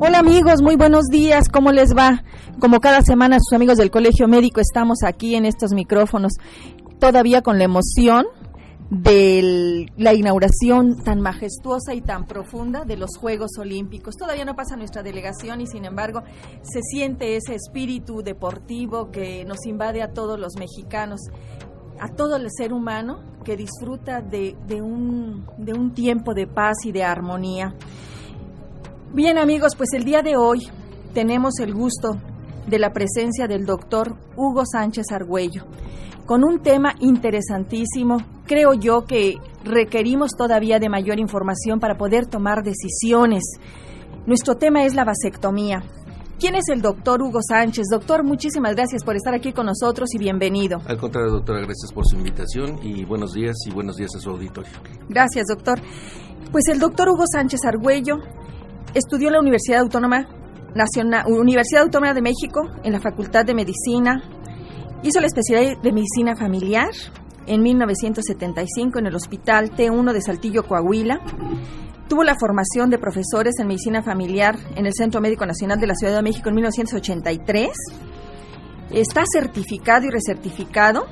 Hola amigos, muy buenos días, ¿cómo les va? Como cada semana sus amigos del Colegio Médico estamos aquí en estos micrófonos, todavía con la emoción de la inauguración tan majestuosa y tan profunda de los Juegos Olímpicos. Todavía no pasa nuestra delegación y sin embargo se siente ese espíritu deportivo que nos invade a todos los mexicanos, a todo el ser humano que disfruta de, un tiempo de paz y de armonía. Bien amigos, pues el día de hoy tenemos el gusto de la presencia del doctor Hugo Sánchez Argüello con un tema interesantísimo. Creo yo que requerimos todavía de mayor información para poder tomar decisiones. Nuestro tema es la vasectomía. ¿Quién es el doctor Hugo Sánchez? Doctor, muchísimas gracias por estar aquí con nosotros y bienvenido. Al contrario, doctora, gracias por su invitación y buenos días y buenos días a su auditorio. Gracias, doctor. Pues el doctor Hugo Sánchez Argüello estudió en la Universidad Autónoma Nacional, Universidad Autónoma de México en la Facultad de Medicina, Hizo la especialidad de medicina familiar en 1975 en el Hospital T1 de Saltillo, Coahuila. Tuvo la formación de profesores en medicina familiar en el Centro Médico Nacional de la Ciudad de México en 1983. Está certificado y recertificado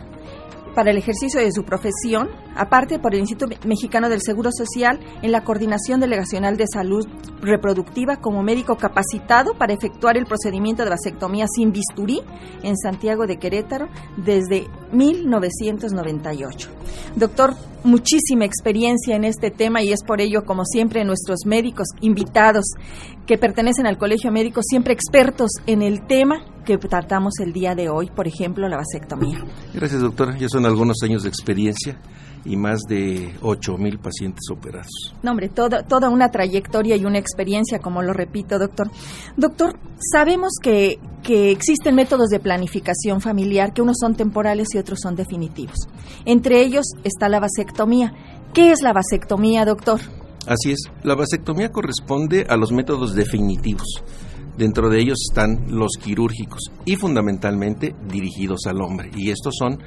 para el ejercicio de su profesión, aparte por el Instituto Mexicano del Seguro Social, en la Coordinación Delegacional de Salud Reproductiva como médico capacitado para efectuar el procedimiento de vasectomía sin bisturí en Santiago de Querétaro desde 1998. Doctor, muchísima experiencia en este tema y es por ello, como siempre, nuestros médicos invitados que pertenecen al Colegio Médico, siempre expertos en el tema que tratamos el día de hoy, por ejemplo, la vasectomía. Gracias, doctora. Ya son algunos años de experiencia y más de 8 mil pacientes operados. No, hombre, toda, toda una trayectoria y una experiencia, como lo repito, doctor. Doctor, sabemos que, que existen métodos de planificación familiar, que unos son temporales y otros son definitivos. Entre ellos está la vasectomía. ¿Qué es la vasectomía, doctor? Así es, la vasectomía corresponde a los métodos definitivos. Dentro de ellos están los quirúrgicos y fundamentalmente dirigidos al hombre. Y estos son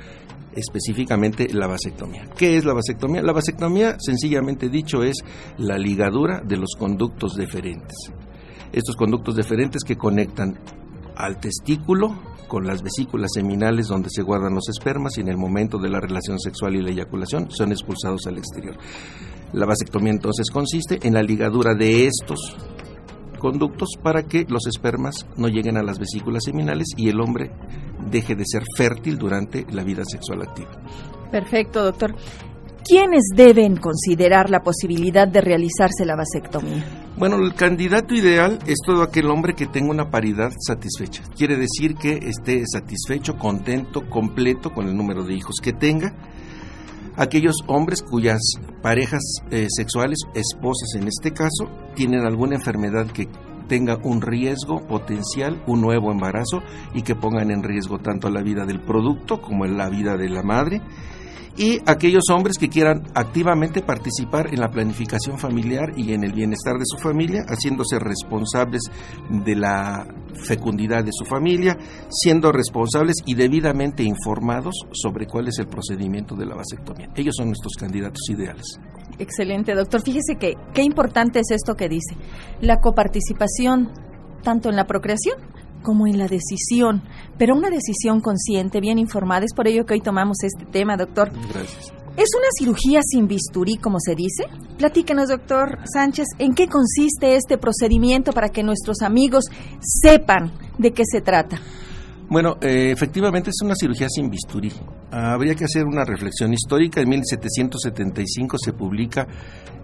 específicamente la vasectomía. ¿Qué es la vasectomía? La vasectomía, sencillamente dicho, es la ligadura de los conductos deferentes. Estos conductos deferentes que conectan al testículo con las vesículas seminales donde se guardan los espermas y en el momento de la relación sexual y la eyaculación son expulsados al exterior. La vasectomía entonces consiste en la ligadura de estos conductos para que los espermas no lleguen a las vesículas seminales y el hombre deje de ser fértil durante la vida sexual activa. Perfecto, doctor. ¿Quiénes deben considerar la posibilidad de realizarse la vasectomía? Bueno, el candidato ideal es todo aquel hombre que tenga una paridad satisfecha. Quiere decir que esté satisfecho, contento, completo con el número de hijos que tenga. Aquellos hombres cuyas parejas eh, sexuales, esposas en este caso, tienen alguna enfermedad que tenga un riesgo potencial, un nuevo embarazo y que pongan en riesgo tanto la vida del producto como la vida de la madre y aquellos hombres que quieran activamente participar en la planificación familiar y en el bienestar de su familia, haciéndose responsables de la fecundidad de su familia, siendo responsables y debidamente informados sobre cuál es el procedimiento de la vasectomía. Ellos son nuestros candidatos ideales. Excelente, doctor. Fíjese que qué importante es esto que dice, la coparticipación tanto en la procreación como en la decisión, pero una decisión consciente, bien informada. Es por ello que hoy tomamos este tema, doctor. Gracias. ¿Es una cirugía sin bisturí, como se dice? Platíquenos, doctor Sánchez, ¿en qué consiste este procedimiento para que nuestros amigos sepan de qué se trata? Bueno, eh, efectivamente es una cirugía sin bisturí. habría que hacer una reflexión histórica. En 1775 se publica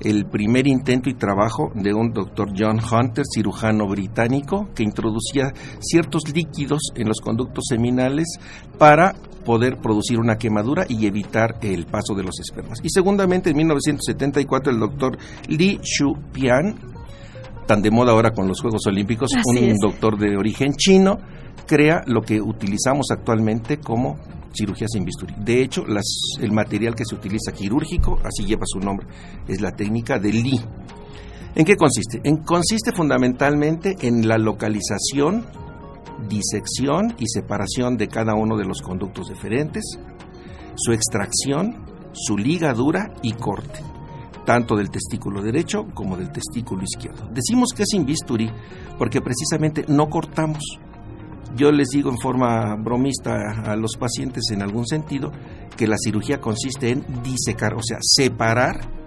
el primer intento y trabajo de un doctor John Hunter, cirujano británico, que introducía ciertos líquidos en los conductos seminales para poder producir una quemadura y evitar el paso de los espermas. Y segundamente, en 1974, el doctor Li Shu-pian, tan de moda ahora con los Juegos Olímpicos, un doctor de origen chino, crea lo que utilizamos actualmente como cirugía sin bisturí. De hecho, el material que se utiliza quirúrgico, así lleva su nombre, es la técnica de Lee. ¿En qué consiste? En, consiste fundamentalmente en la localización, disección y separación de cada uno de los conductos deferentes, su extracción, su ligadura y corte. Tanto del testículo derecho como del testículo izquierdo. Decimos que es sin bisturí porque precisamente no cortamos. Yo les digo en forma bromista a los pacientes en algún sentido que la cirugía consiste en disecar, o sea, separar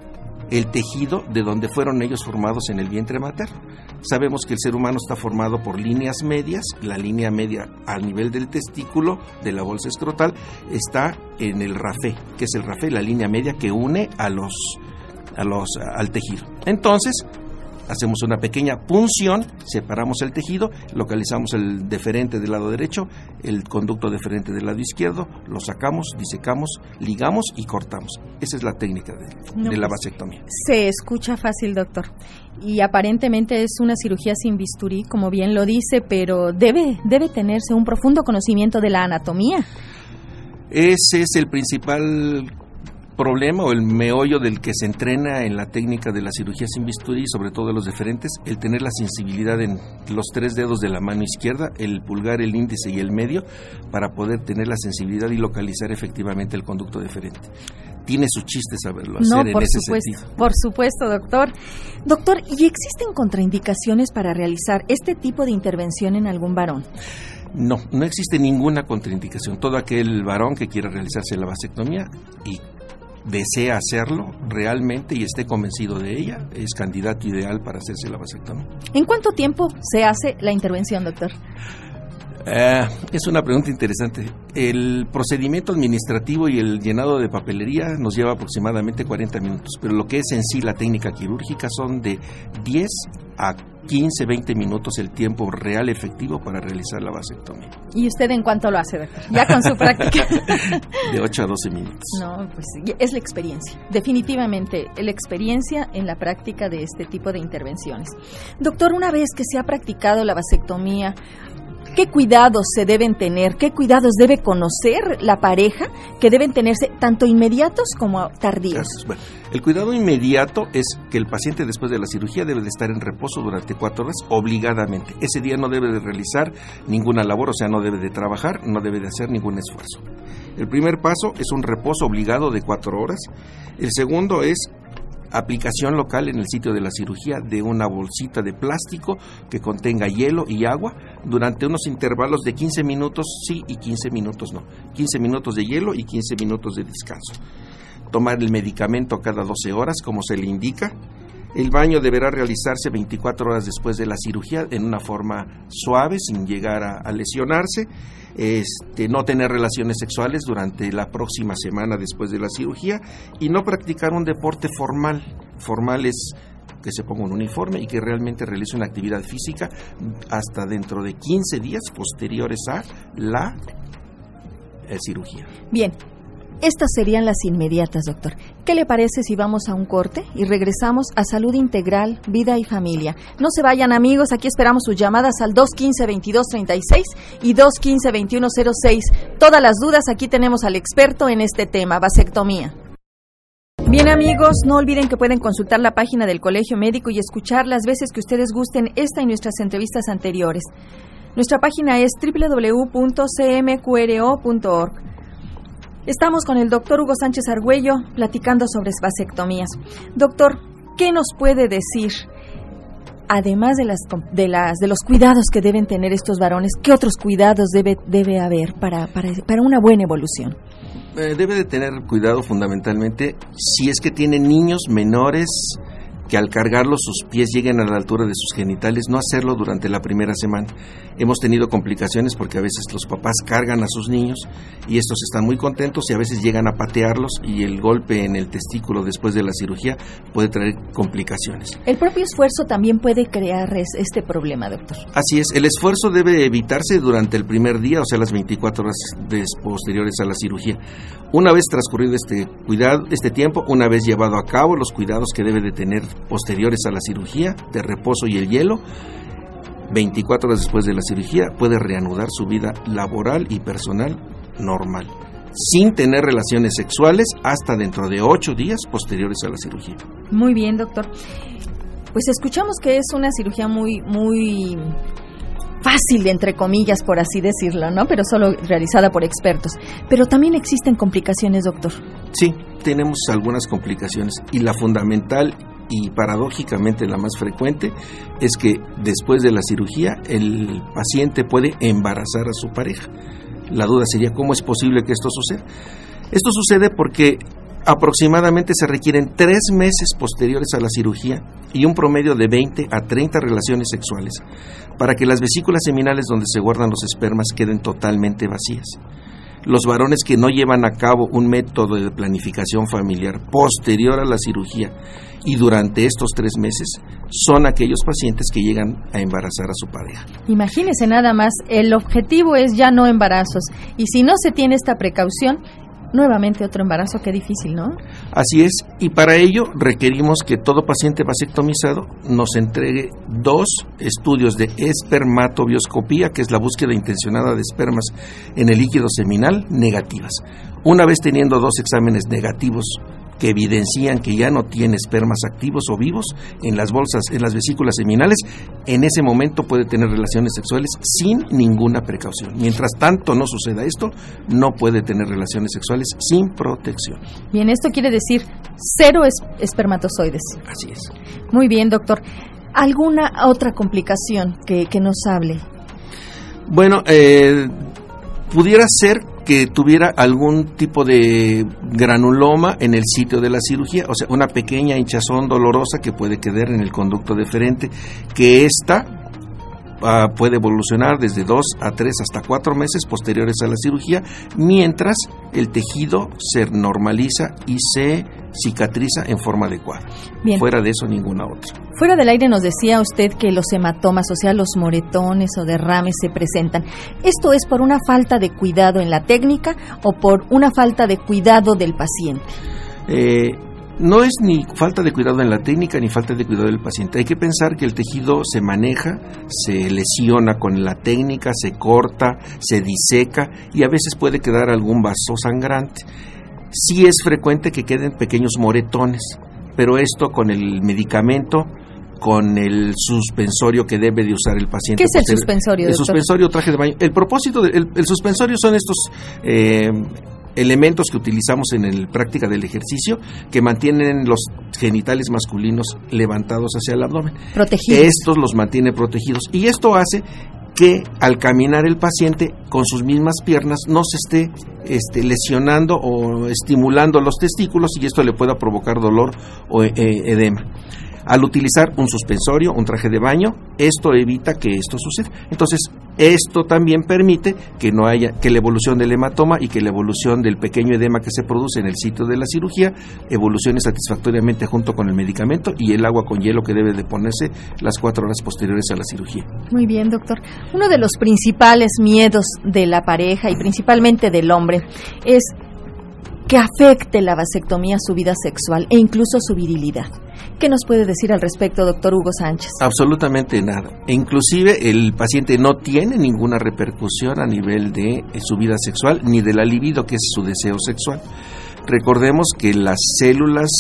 el tejido de donde fueron ellos formados en el vientre materno. Sabemos que el ser humano está formado por líneas medias, la línea media al nivel del testículo de la bolsa escrotal está en el rafé, que es el rafé, la línea media que une a los, a los al tejido. Entonces, hacemos una pequeña punción, separamos el tejido, localizamos el deferente del lado derecho, el conducto deferente del lado izquierdo, lo sacamos, disecamos, ligamos y cortamos. Esa es la técnica de, la pues, vasectomía. Se escucha fácil, doctor. Y aparentemente es una cirugía sin bisturí, como bien lo dice, pero debe, debe tenerse un profundo conocimiento de la anatomía. Ese es el principal problema o el meollo del que se entrena en la técnica de la cirugía sin bisturí, sobre todo de los deferentes, el tener la sensibilidad en los tres dedos de la mano izquierda, el pulgar, el índice y el medio, para poder tener la sensibilidad y localizar efectivamente el conducto deferente. Tiene su chiste saberlo hacer en ese sentido. Por supuesto, doctor. Doctor, ¿y existen contraindicaciones para realizar este tipo de intervención en algún varón? No, no existe ninguna contraindicación. Todo aquel varón que quiera realizarse la vasectomía y desea hacerlo realmente y esté convencido de ella, es candidato ideal para hacerse la vasectomía. ¿En cuánto tiempo se hace la intervención, doctor? Eh, es una pregunta interesante. El procedimiento administrativo y el llenado de papelería nos lleva aproximadamente 40 minutos, pero lo que es en sí la técnica quirúrgica son de 10 a 15, 20 minutos el tiempo real efectivo para realizar la vasectomía. ¿Y usted en cuánto lo hace, doctor? Ya con su práctica. de 8 a 12 minutos. No, pues es la experiencia. Definitivamente, la experiencia en la práctica de este tipo de intervenciones. Doctor, una vez que se ha practicado la vasectomía, ¿Qué cuidados se deben tener? ¿Qué cuidados debe conocer la pareja que deben tenerse tanto inmediatos como tardíos? Bueno, el cuidado inmediato es que el paciente después de la cirugía debe de estar en reposo durante cuatro horas obligadamente. Ese día no debe de realizar ninguna labor, o sea, no debe de trabajar, no debe de hacer ningún esfuerzo. El primer paso es un reposo obligado de cuatro horas. El segundo es aplicación local en el sitio de la cirugía de una bolsita de plástico que contenga hielo y agua durante unos intervalos de 15 minutos sí y 15 minutos no. 15 minutos de hielo y 15 minutos de descanso. Tomar el medicamento cada 12 horas como se le indica. El baño deberá realizarse 24 horas después de la cirugía en una forma suave sin llegar a, lesionarse este, no tener relaciones sexuales durante la próxima semana después de la cirugía y no practicar un deporte formal. Formal es que se ponga un uniforme y que realmente realice una actividad física hasta dentro de 15 días posteriores a la eh, cirugía. Bien, estas serían las inmediatas, doctor. ¿Qué le parece si vamos a un corte y regresamos a Salud Integral, Vida y Familia? No se vayan amigos, aquí esperamos sus llamadas al 215-2236 y 215-2106. Todas las dudas, aquí tenemos al experto en este tema, vasectomía. Bien amigos, no olviden que pueden consultar la página del Colegio Médico y escuchar las veces que ustedes gusten esta y nuestras entrevistas anteriores. Nuestra página es www.cmqro.org. Estamos con el doctor Hugo Sánchez Argüello platicando sobre vasectomías. Doctor, ¿qué nos puede decir? Además de las, de las de los cuidados que deben tener estos varones, ¿qué otros cuidados debe, debe haber para, para, para una buena evolución? Eh, debe de tener cuidado fundamentalmente si es que tiene niños menores que al cargarlos sus pies lleguen a la altura de sus genitales, no hacerlo durante la primera semana. Hemos tenido complicaciones porque a veces los papás cargan a sus niños y estos están muy contentos y a veces llegan a patearlos y el golpe en el testículo después de la cirugía puede traer complicaciones. El propio esfuerzo también puede crear este problema, doctor. Así es, el esfuerzo debe evitarse durante el primer día, o sea, las 24 horas posteriores a la cirugía. Una vez transcurrido este cuidado, este tiempo, una vez llevado a cabo los cuidados que debe de tener posteriores a la cirugía, de reposo y el hielo, 24 horas después de la cirugía puede reanudar su vida laboral y personal normal, sin tener relaciones sexuales hasta dentro de 8 días posteriores a la cirugía. Muy bien, doctor. Pues escuchamos que es una cirugía muy, muy fácil, entre comillas, por así decirlo, ¿no? Pero solo realizada por expertos. Pero también existen complicaciones, doctor. Sí, tenemos algunas complicaciones y la fundamental y paradójicamente la más frecuente es que después de la cirugía el paciente puede embarazar a su pareja. La duda sería cómo es posible que esto suceda. Esto sucede porque aproximadamente se requieren tres meses posteriores a la cirugía y un promedio de 20 a 30 relaciones sexuales para que las vesículas seminales donde se guardan los espermas queden totalmente vacías los varones que no llevan a cabo un método de planificación familiar posterior a la cirugía y durante estos tres meses son aquellos pacientes que llegan a embarazar a su pareja. Imagínese nada más, el objetivo es ya no embarazos y si no se tiene esta precaución, nuevamente otro embarazo, qué difícil, ¿no? Así es, y para ello requerimos que todo paciente vasectomizado nos entregue dos estudios de espermatobioscopía, que es la búsqueda intencionada de espermas en el líquido seminal, negativas. Una vez teniendo dos exámenes negativos que evidencian que ya no tiene espermas activos o vivos en las bolsas, en las vesículas seminales, en ese momento puede tener relaciones sexuales sin ninguna precaución. Mientras tanto no suceda esto, no puede tener relaciones sexuales sin protección. Bien, esto quiere decir cero espermatozoides. Así es. Muy bien, doctor. ¿Alguna otra complicación que, que nos hable? Bueno, eh, pudiera ser que tuviera algún tipo de granuloma en el sitio de la cirugía, o sea, una pequeña hinchazón dolorosa que puede quedar en el conducto deferente, que esta ah, puede evolucionar desde dos a tres hasta cuatro meses posteriores a la cirugía, mientras el tejido se normaliza y se cicatriza en forma adecuada. Fuera de eso, ninguna otra. Fuera del aire nos decía usted que los hematomas, o sea, los moretones o derrames se presentan. ¿Esto es por una falta de cuidado en la técnica o por una falta de cuidado del paciente? Eh, no es ni falta de cuidado en la técnica ni falta de cuidado del paciente. Hay que pensar que el tejido se maneja, se lesiona con la técnica, se corta, se diseca y a veces puede quedar algún vaso sangrante. Sí es frecuente que queden pequeños moretones, pero esto con el medicamento con el suspensorio que debe de usar el paciente. ¿Qué es el suspensorio? El, suspensorio traje de baño. El propósito del el suspensorio son estos eh, elementos que utilizamos en la práctica del ejercicio que mantienen los genitales masculinos levantados hacia el abdomen. Protegidos. Estos los mantiene protegidos y esto hace que al caminar el paciente con sus mismas piernas no se esté este, lesionando o estimulando los testículos y esto le pueda provocar dolor o eh, edema. Al utilizar un suspensorio, un traje de baño, esto evita que esto suceda. Entonces, esto también permite que no haya que la evolución del hematoma y que la evolución del pequeño edema que se produce en el sitio de la cirugía evolucione satisfactoriamente junto con el medicamento y el agua con hielo que debe de ponerse las cuatro horas posteriores a la cirugía. Muy bien, doctor. Uno de los principales miedos de la pareja y principalmente del hombre es que afecte la vasectomía su vida sexual e incluso su virilidad. ¿Qué nos puede decir al respecto, doctor Hugo Sánchez? Absolutamente nada. E inclusive el paciente no tiene ninguna repercusión a nivel de eh, su vida sexual ni de la libido, que es su deseo sexual. Recordemos que las células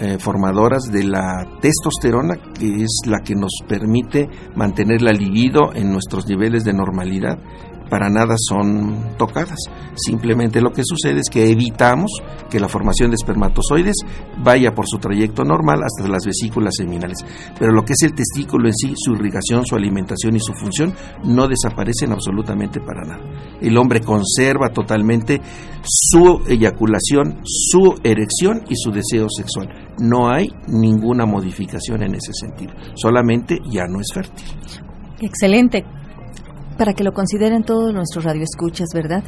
eh, formadoras de la testosterona, que es la que nos permite mantener la libido en nuestros niveles de normalidad, para nada son tocadas. Simplemente lo que sucede es que evitamos que la formación de espermatozoides vaya por su trayecto normal hasta las vesículas seminales. Pero lo que es el testículo en sí, su irrigación, su alimentación y su función no desaparecen absolutamente para nada. El hombre conserva totalmente su eyaculación, su erección y su deseo sexual. No hay ninguna modificación en ese sentido. Solamente ya no es fértil. Excelente para que lo consideren todos nuestros radioescuchas, ¿verdad?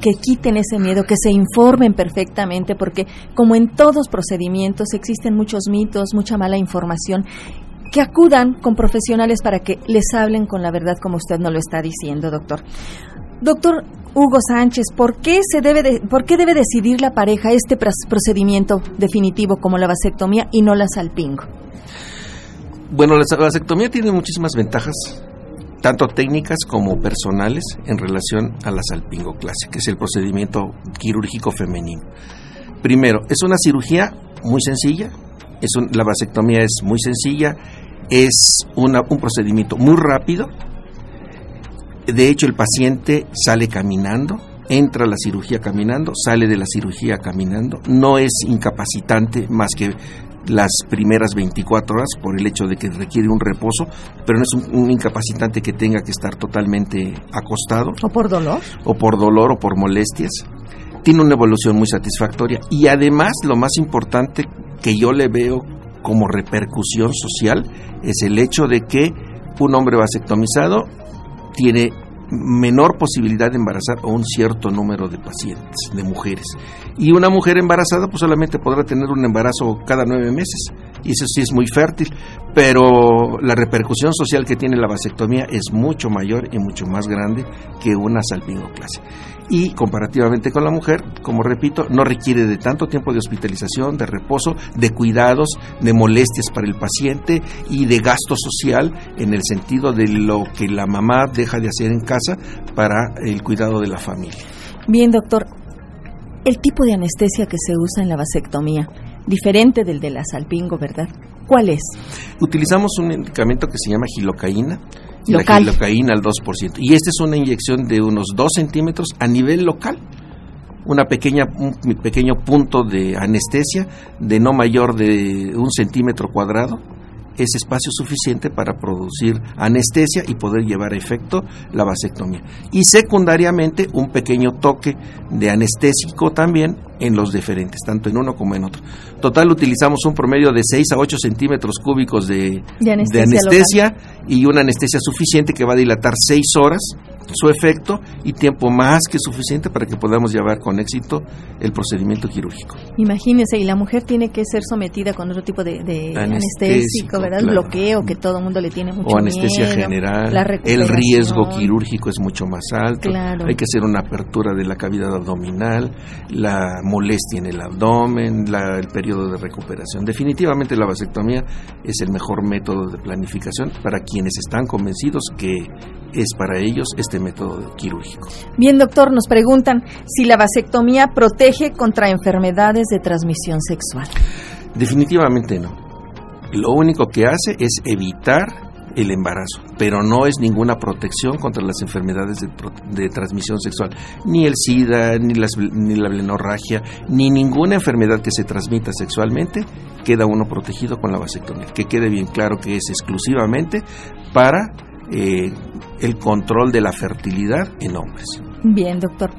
Que quiten ese miedo, que se informen perfectamente, porque como en todos procedimientos existen muchos mitos, mucha mala información que acudan con profesionales para que les hablen con la verdad como usted nos lo está diciendo, doctor. Doctor Hugo Sánchez, ¿por qué, se debe ¿por qué debe decidir la pareja este procedimiento definitivo como la vasectomía y no la salpingo? Bueno, la vasectomía tiene muchísimas ventajas tanto técnicas como personales en relación a la salpingoclasia, que es el procedimiento quirúrgico femenino. Primero, es una cirugía muy sencilla, es la vasectomía es muy sencilla, es un procedimiento muy rápido De hecho, el paciente sale caminando, entra a la cirugía caminando, sale de la cirugía caminando, no es incapacitante más que las primeras 24 horas por el hecho de que requiere un reposo, pero no es un, incapacitante que tenga que estar totalmente acostado. ¿O por dolor? O por dolor o por molestias. Tiene una evolución muy satisfactoria y además lo más importante que yo le veo como repercusión social es el hecho de que un hombre vasectomizado tiene menor posibilidad de embarazar a un cierto número de pacientes, de mujeres. Y una mujer embarazada pues solamente podrá tener un embarazo cada nueve meses, y eso sí es muy fértil, pero la repercusión social que tiene la vasectomía es mucho mayor y mucho más grande que una salpingoclasia y comparativamente con la mujer, como repito, no requiere de tanto tiempo de hospitalización, de reposo, de cuidados, de molestias para el paciente y de gasto social en el sentido de lo que la mamá deja de hacer en casa para el cuidado de la familia. Bien, doctor, el tipo de anestesia que se usa en la vasectomía, diferente del de la salpingo, ¿verdad? ¿Cuál es? Utilizamos un medicamento que se llama gilocaína, la gilocaína al 2%. Y esta es una inyección de unos 2 centímetros a nivel local. Una pequeña, un pequeño punto de anestesia de no mayor de un centímetro cuadrado es espacio suficiente para producir anestesia y poder llevar a efecto la vasectomía. Y secundariamente un pequeño toque de anestésico también en los diferentes, tanto en uno como en otro. Total utilizamos un promedio de 6 a 8 centímetros cúbicos de, anestesia, y una anestesia suficiente que va a dilatar 6 horas su efecto y tiempo más que suficiente para que podamos llevar con éxito el procedimiento quirúrgico. Imagínese, y la mujer tiene que ser sometida con otro tipo de, anestésico, ¿verdad? Bloqueo que todo el mundo le tiene mucho O anestesia general. el riesgo quirúrgico es mucho más alto. Hay que hacer una apertura de la cavidad abdominal, la molestia en el abdomen, el periodo de recuperación. Definitivamente la vasectomía es el mejor método de planificación para quienes están convencidos que es para ellos este método quirúrgico. Bien, doctor, nos preguntan si la vasectomía protege contra enfermedades de transmisión sexual. Definitivamente no. Lo único que hace es evitar el embarazo, pero no es ninguna protección contra las enfermedades de, transmisión sexual, ni el SIDA, ni, ni la blenorragia, ni ninguna enfermedad que se transmita sexualmente, queda uno protegido con la vasectomía. Que quede bien claro que es exclusivamente para eh, el control de la fertilidad en hombres. Bien, doctor.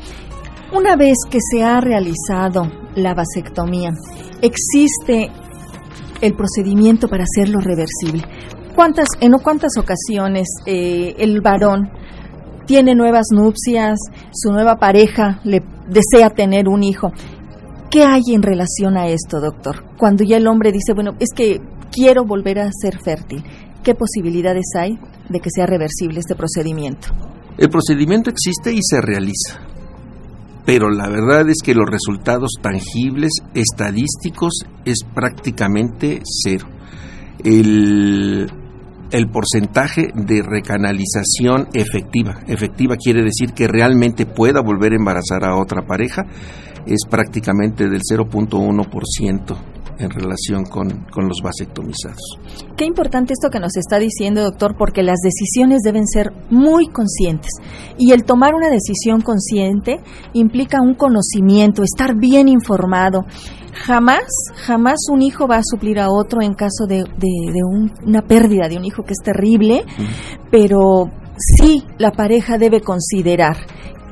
Una vez que se ha realizado la vasectomía, ¿existe el procedimiento para hacerlo reversible? ¿Cuántas, ¿En cuántas ocasiones eh, el varón tiene nuevas nupcias, su nueva pareja le desea tener un hijo? ¿Qué hay en relación a esto, doctor? Cuando ya el hombre dice, bueno, es que quiero volver a ser fértil, ¿qué posibilidades hay de que sea reversible este procedimiento? El procedimiento existe y se realiza, pero la verdad es que los resultados tangibles, estadísticos, es prácticamente cero. El, el porcentaje de recanalización efectiva, efectiva quiere decir que realmente pueda volver a embarazar a otra pareja, es prácticamente del 0.1% en relación con, los vasectomizados. Qué importante esto que nos está diciendo, doctor, porque las decisiones deben ser muy conscientes. Y el tomar una decisión consciente implica un conocimiento, estar bien informado. Jamás, jamás un hijo va a suplir a otro en caso de, una pérdida de un hijo que es terrible, pero sí la pareja debe considerar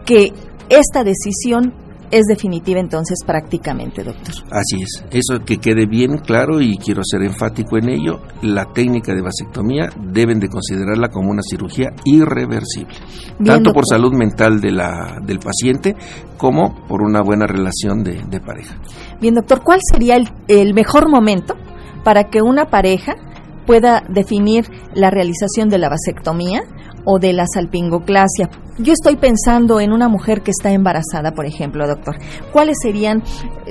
que esta decisión es definitiva entonces prácticamente, doctor. Así es. Eso que quede bien claro y quiero ser enfático en ello, la técnica de vasectomía deben de considerarla como una cirugía irreversible, tanto por salud mental de la, del paciente como por una buena relación de, pareja. Bien, doctor, ¿cuál sería el, el mejor momento para que una pareja pueda definir la realización de la vasectomía o de la salpingoclasia. Yo estoy pensando en una mujer que está embarazada, por ejemplo, doctor. ¿Cuáles serían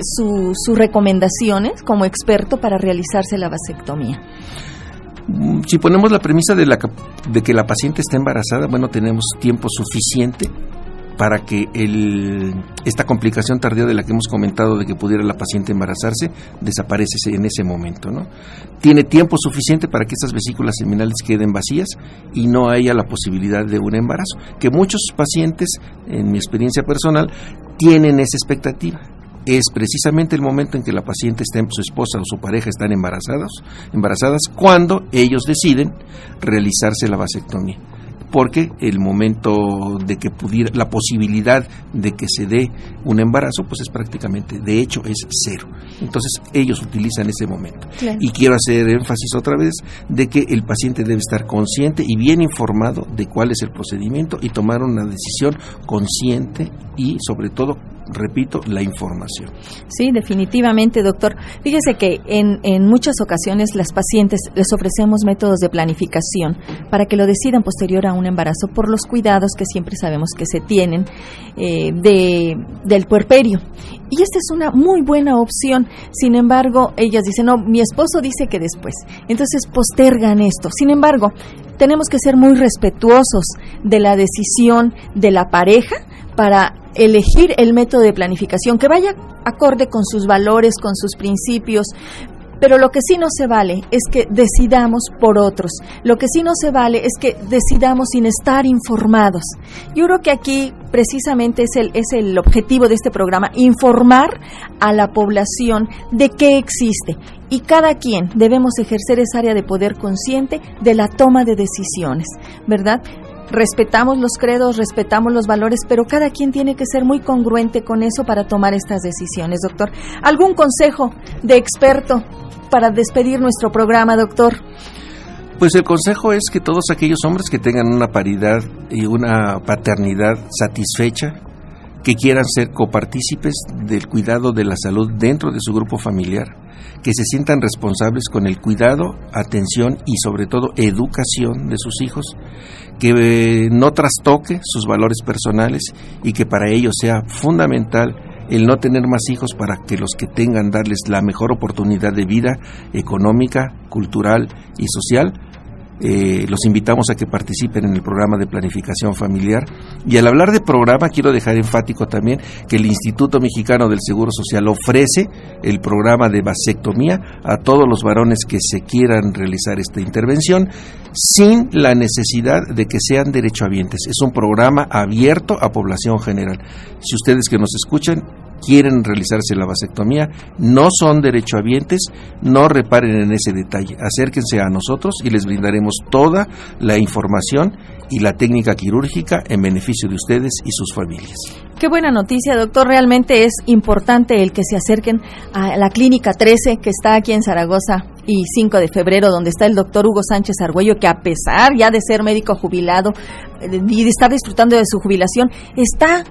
sus recomendaciones como experto para realizarse la vasectomía? Mm, si ponemos la premisa de, la, de que la paciente está embarazada, bueno, tenemos tiempo suficiente para que esta complicación tardía de la que hemos comentado de que pudiera la paciente embarazarse desaparece en ese momento. ¿no? Tiene tiempo suficiente para que estas vesículas seminales queden vacías y no haya la posibilidad de un embarazo, que muchos pacientes, en mi experiencia personal, tienen esa expectativa es precisamente el momento en que la paciente está, su esposa o su pareja están embarazados, embarazadas cuando ellos deciden realizarse la vasectomía porque el momento de que pudiera, la posibilidad de que se dé un embarazo, pues es prácticamente, de hecho, es cero. Entonces, ellos utilizan ese momento. Y quiero hacer énfasis otra vez de que el paciente debe estar consciente y bien informado de cuál es el procedimiento y tomar una decisión consciente y, sobre todo, repito, la información. Sí, definitivamente, doctor. Fíjese que en, en muchas ocasiones las pacientes les ofrecemos métodos de planificación para que lo decidan posterior a un embarazo por los cuidados que siempre sabemos que se tienen eh, de, del puerperio. Y esta es una muy buena opción. Sin embargo, ellas dicen, no, mi esposo dice que después. Entonces postergan esto. Sin embargo, tenemos que ser muy respetuosos de la decisión de la pareja para elegir el método de planificación que vaya acorde con sus valores, con sus principios, pero lo que sí no se vale es que decidamos por otros. Lo que sí no se vale es que decidamos sin estar informados. Yo creo que aquí precisamente es el, es el objetivo de este programa, informar a la población de qué existe. Y cada quien debemos ejercer esa área de poder consciente de la toma de decisiones, ¿verdad? Respetamos los credos, respetamos los valores, pero cada quien tiene que ser muy congruente con eso para tomar estas decisiones, doctor. ¿Algún consejo de experto para despedir nuestro programa, doctor? Pues el consejo es que todos aquellos hombres que tengan una paridad y una paternidad satisfecha, que quieran ser copartícipes del cuidado de la salud dentro de su grupo familiar, que se sientan responsables con el cuidado, atención y sobre todo educación de sus hijos, que eh, no trastoque sus valores personales y que para ellos sea fundamental el no tener más hijos para que los que tengan darles la mejor oportunidad de vida económica, cultural y social eh, los invitamos a que participen en el programa de planificación familiar. Y al hablar de programa, quiero dejar enfático también que el Instituto Mexicano del Seguro Social ofrece el programa de vasectomía a todos los varones que se quieran realizar esta intervención sin la necesidad de que sean derechohabientes. Es un programa abierto a población general. Si ustedes que nos escuchan quieren realizarse la vasectomía, no son derechohabientes, no reparen en ese detalle. Acérquense a nosotros y les brindaremos toda la información y la técnica quirúrgica en beneficio de ustedes y sus familias. Qué buena noticia, doctor. Realmente es importante el que se acerquen a la Clínica 13, que está aquí en Zaragoza, y 5 de febrero, donde está el doctor Hugo Sánchez Argüello, que a pesar ya de ser médico jubilado eh, y de estar disfrutando de su jubilación, está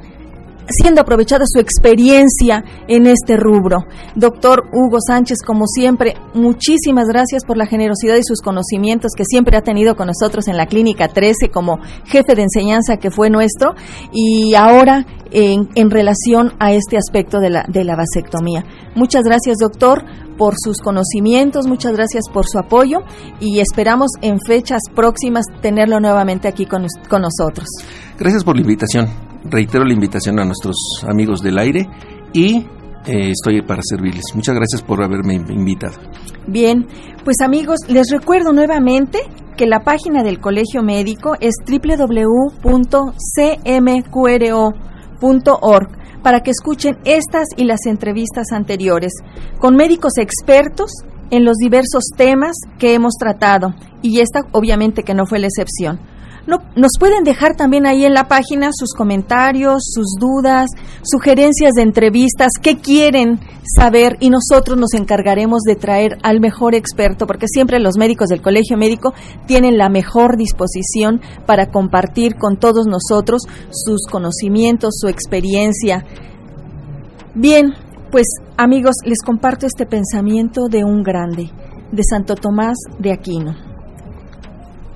siendo aprovechada su experiencia en este rubro. Doctor Hugo Sánchez, como siempre, muchísimas gracias por la generosidad y sus conocimientos que siempre ha tenido con nosotros en la Clínica 13 como jefe de enseñanza que fue nuestro y ahora en, en relación a este aspecto de la, de la vasectomía. Muchas gracias, doctor por sus conocimientos, muchas gracias por su apoyo y esperamos en fechas próximas tenerlo nuevamente aquí con, con nosotros. Gracias por la invitación reitero la invitación a nuestros amigos del aire y eh, estoy para servirles. Muchas gracias por haberme invitado. Bien, pues amigos, les recuerdo nuevamente que la página del Colegio Médico es www.cmqro.org para que escuchen estas y las entrevistas anteriores con médicos expertos en los diversos temas que hemos tratado y esta obviamente que no fue la excepción. No, nos pueden dejar también ahí en la página sus comentarios, sus dudas, sugerencias de entrevistas, qué quieren saber y nosotros nos encargaremos de traer al mejor experto, porque siempre los médicos del Colegio Médico tienen la mejor disposición para compartir con todos nosotros sus conocimientos, su experiencia. Bien, pues amigos, les comparto este pensamiento de un grande, de Santo Tomás de Aquino.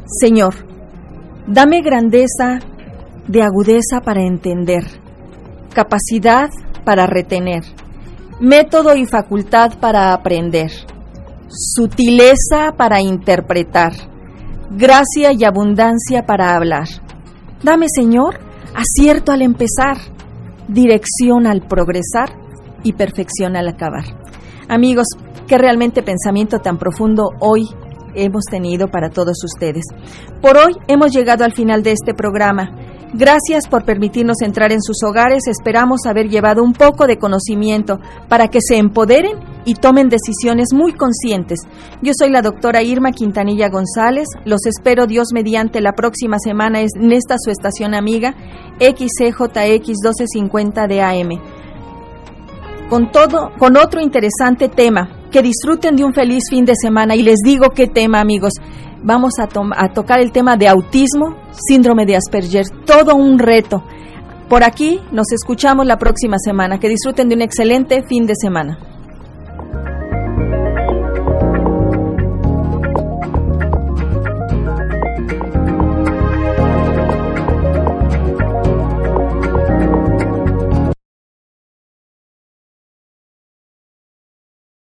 Señor, Dame grandeza de agudeza para entender, capacidad para retener, método y facultad para aprender, sutileza para interpretar, gracia y abundancia para hablar. Dame, Señor, acierto al empezar, dirección al progresar y perfección al acabar. Amigos, qué realmente pensamiento tan profundo hoy hemos tenido para todos ustedes. Por hoy hemos llegado al final de este programa. Gracias por permitirnos entrar en sus hogares. Esperamos haber llevado un poco de conocimiento para que se empoderen y tomen decisiones muy conscientes. Yo soy la doctora Irma Quintanilla González. Los espero Dios mediante la próxima semana en esta su estación amiga XCJX 1250 de AM. Con todo, con otro interesante tema. Que disfruten de un feliz fin de semana y les digo qué tema, amigos vamos a, tocar el tema de autismo, síndrome de Asperger, todo un reto. Por aquí nos escuchamos la próxima semana. Que disfruten de un excelente fin de semana.